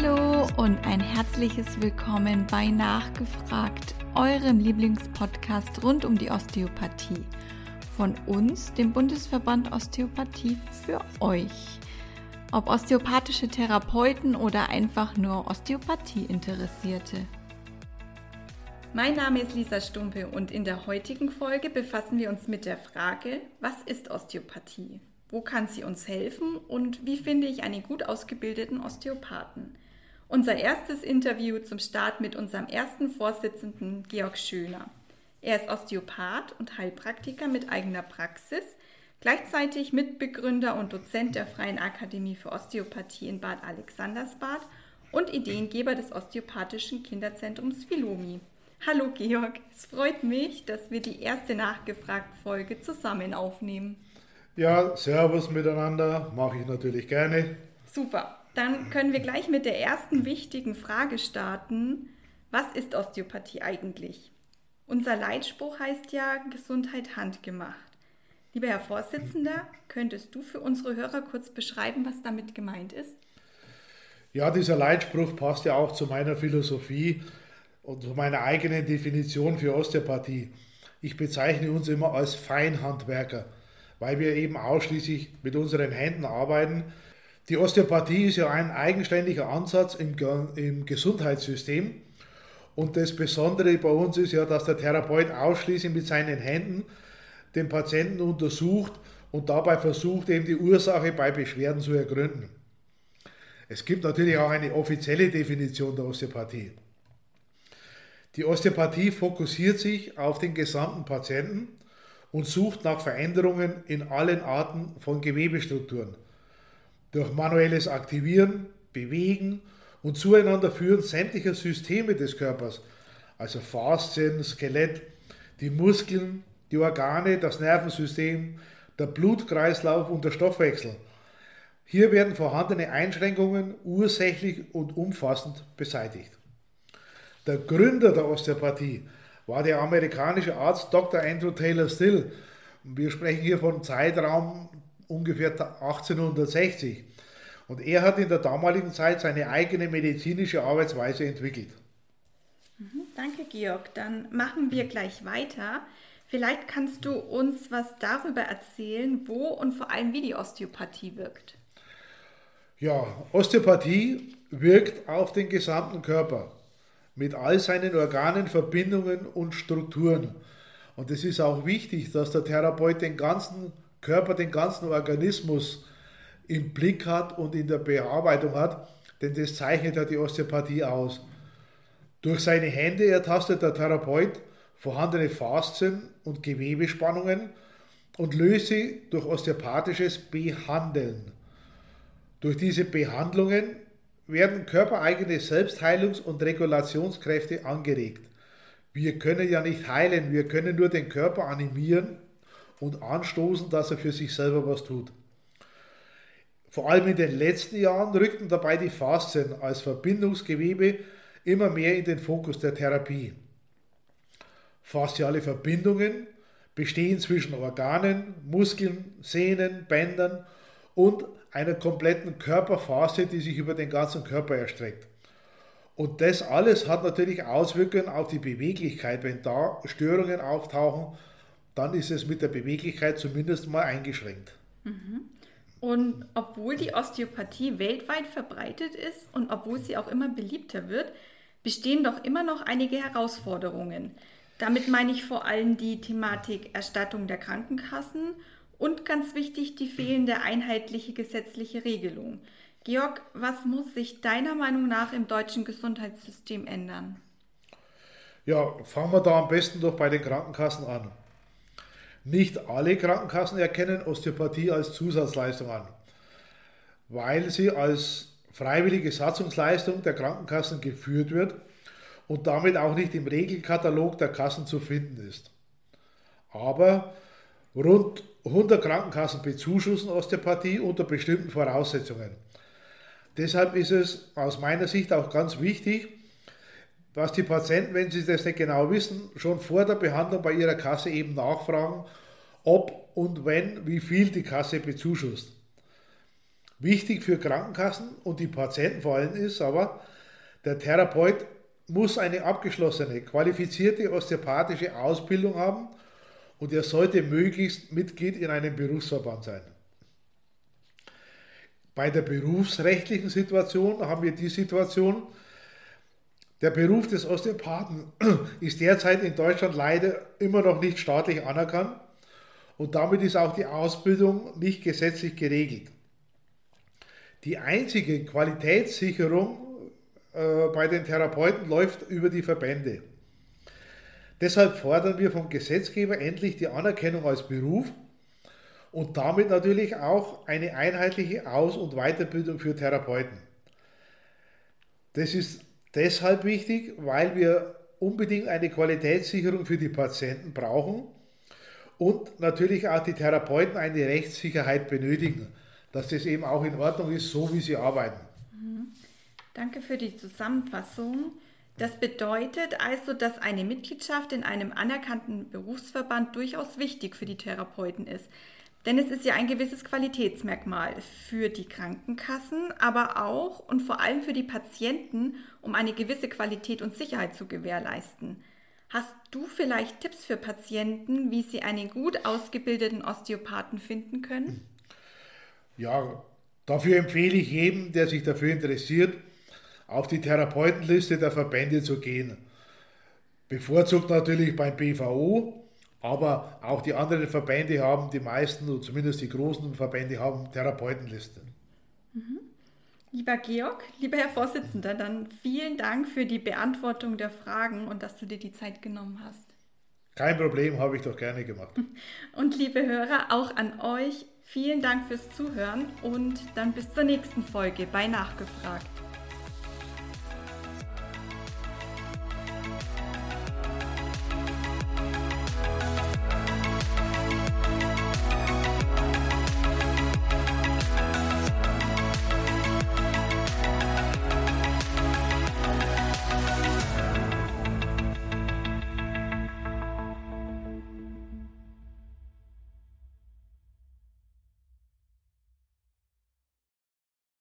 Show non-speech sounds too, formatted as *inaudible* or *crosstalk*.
Hallo und ein herzliches Willkommen bei Nachgefragt, eurem Lieblingspodcast rund um die Osteopathie. Von uns, dem Bundesverband Osteopathie, für euch. Ob osteopathische Therapeuten oder einfach nur Osteopathie-Interessierte. Mein Name ist Lisa Stumpe und in der heutigen Folge befassen wir uns mit der Frage, was ist Osteopathie? Wo kann sie uns helfen und wie finde ich einen gut ausgebildeten Osteopathen? Unser erstes Interview zum Start mit unserem ersten Vorsitzenden Georg Schöner. Er ist Osteopath und Heilpraktiker mit eigener Praxis, gleichzeitig Mitbegründer und Dozent der Freien Akademie für Osteopathie in Bad Alexandersbad und Ideengeber des osteopathischen Kinderzentrums Philomi. Hallo Georg, es freut mich, dass wir die erste Nachgefragt-Folge zusammen aufnehmen. Ja, Servus miteinander, mache ich natürlich gerne. Super, dann können wir gleich mit der ersten wichtigen Frage starten. Was ist Osteopathie eigentlich? Unser Leitspruch heißt ja Gesundheit handgemacht. Lieber Herr Vorsitzender, könntest du für unsere Hörer kurz beschreiben, was damit gemeint ist? Ja, dieser Leitspruch passt ja auch zu meiner Philosophie und zu meiner eigenen Definition für Osteopathie. Ich bezeichne uns immer als Feinhandwerker weil wir eben ausschließlich mit unseren Händen arbeiten. Die Osteopathie ist ja ein eigenständiger Ansatz im, im Gesundheitssystem. Und das Besondere bei uns ist ja, dass der Therapeut ausschließlich mit seinen Händen den Patienten untersucht und dabei versucht, eben die Ursache bei Beschwerden zu ergründen. Es gibt natürlich auch eine offizielle Definition der Osteopathie. Die Osteopathie fokussiert sich auf den gesamten Patienten und sucht nach Veränderungen in allen Arten von Gewebestrukturen. Durch manuelles Aktivieren, Bewegen und Zueinander führen sämtlicher Systeme des Körpers, also Faszien, Skelett, die Muskeln, die Organe, das Nervensystem, der Blutkreislauf und der Stoffwechsel. Hier werden vorhandene Einschränkungen ursächlich und umfassend beseitigt. Der Gründer der Osteopathie war der amerikanische Arzt Dr. Andrew Taylor Still. Wir sprechen hier von Zeitraum ungefähr 1860. Und er hat in der damaligen Zeit seine eigene medizinische Arbeitsweise entwickelt. Mhm, danke, Georg. Dann machen wir gleich weiter. Vielleicht kannst du uns was darüber erzählen, wo und vor allem wie die Osteopathie wirkt. Ja, Osteopathie wirkt auf den gesamten Körper mit all seinen Organen, Verbindungen und Strukturen. Und es ist auch wichtig, dass der Therapeut den ganzen Körper, den ganzen Organismus im Blick hat und in der Bearbeitung hat, denn das zeichnet ja die Osteopathie aus. Durch seine Hände ertastet der Therapeut vorhandene Faszien und Gewebespannungen und löst sie durch osteopathisches Behandeln. Durch diese Behandlungen werden körpereigene Selbstheilungs- und Regulationskräfte angeregt. Wir können ja nicht heilen, wir können nur den Körper animieren und anstoßen, dass er für sich selber was tut. Vor allem in den letzten Jahren rückten dabei die Faszien als Verbindungsgewebe immer mehr in den Fokus der Therapie. Fasziale Verbindungen bestehen zwischen Organen, Muskeln, Sehnen, Bändern und einer kompletten Körperphase, die sich über den ganzen Körper erstreckt. Und das alles hat natürlich Auswirkungen auf die Beweglichkeit. Wenn da Störungen auftauchen, dann ist es mit der Beweglichkeit zumindest mal eingeschränkt. Mhm. Und obwohl die Osteopathie weltweit verbreitet ist und obwohl sie auch immer beliebter wird, bestehen doch immer noch einige Herausforderungen. Damit meine ich vor allem die Thematik Erstattung der Krankenkassen und ganz wichtig, die fehlende einheitliche gesetzliche Regelung. Georg, was muss sich deiner Meinung nach im deutschen Gesundheitssystem ändern? Ja, fangen wir da am besten doch bei den Krankenkassen an. Nicht alle Krankenkassen erkennen Osteopathie als Zusatzleistung an, weil sie als freiwillige Satzungsleistung der Krankenkassen geführt wird und damit auch nicht im Regelkatalog der Kassen zu finden ist. Aber rund 100 Krankenkassen bezuschussen Osteopathie unter bestimmten Voraussetzungen. Deshalb ist es aus meiner Sicht auch ganz wichtig, dass die Patienten, wenn sie das nicht genau wissen, schon vor der Behandlung bei ihrer Kasse eben nachfragen, ob und wenn, wie viel die Kasse bezuschusst. Wichtig für Krankenkassen und die Patienten vor allem ist aber, der Therapeut muss eine abgeschlossene, qualifizierte osteopathische Ausbildung haben und er sollte möglichst Mitglied in einem Berufsverband sein. Bei der berufsrechtlichen Situation haben wir die Situation, der Beruf des Osteopathen *clears throat* ist derzeit in Deutschland leider immer noch nicht staatlich anerkannt und damit ist auch die Ausbildung nicht gesetzlich geregelt. Die einzige Qualitätssicherung äh, bei den Therapeuten läuft über die Verbände. Deshalb fordern wir vom Gesetzgeber endlich die Anerkennung als Beruf und damit natürlich auch eine einheitliche Aus- und Weiterbildung für Therapeuten. Das ist deshalb wichtig, weil wir unbedingt eine Qualitätssicherung für die Patienten brauchen und natürlich auch die Therapeuten eine Rechtssicherheit benötigen, dass das eben auch in Ordnung ist, so wie sie arbeiten. Mhm. Danke für die Zusammenfassung. Das bedeutet also, dass eine Mitgliedschaft in einem anerkannten Berufsverband durchaus wichtig für die Therapeuten ist. Denn es ist ja ein gewisses Qualitätsmerkmal für die Krankenkassen, aber auch und vor allem für die Patienten, um eine gewisse Qualität und Sicherheit zu gewährleisten. Hast du vielleicht Tipps für Patienten, wie sie einen gut ausgebildeten Osteopathen finden können? Ja, dafür empfehle ich jedem, der sich dafür interessiert, auf die Therapeutenliste der Verbände zu gehen. Bevorzugt natürlich beim BVO, aber auch die anderen Verbände haben, die meisten, oder zumindest die großen Verbände haben Therapeutenlisten. Mhm. Lieber Georg, lieber Herr Vorsitzender, dann vielen Dank für die Beantwortung der Fragen und dass du dir die Zeit genommen hast. Kein Problem, habe ich doch gerne gemacht. *laughs* Und liebe Hörer, auch an euch vielen Dank fürs Zuhören und dann bis zur nächsten Folge bei Nachgefragt.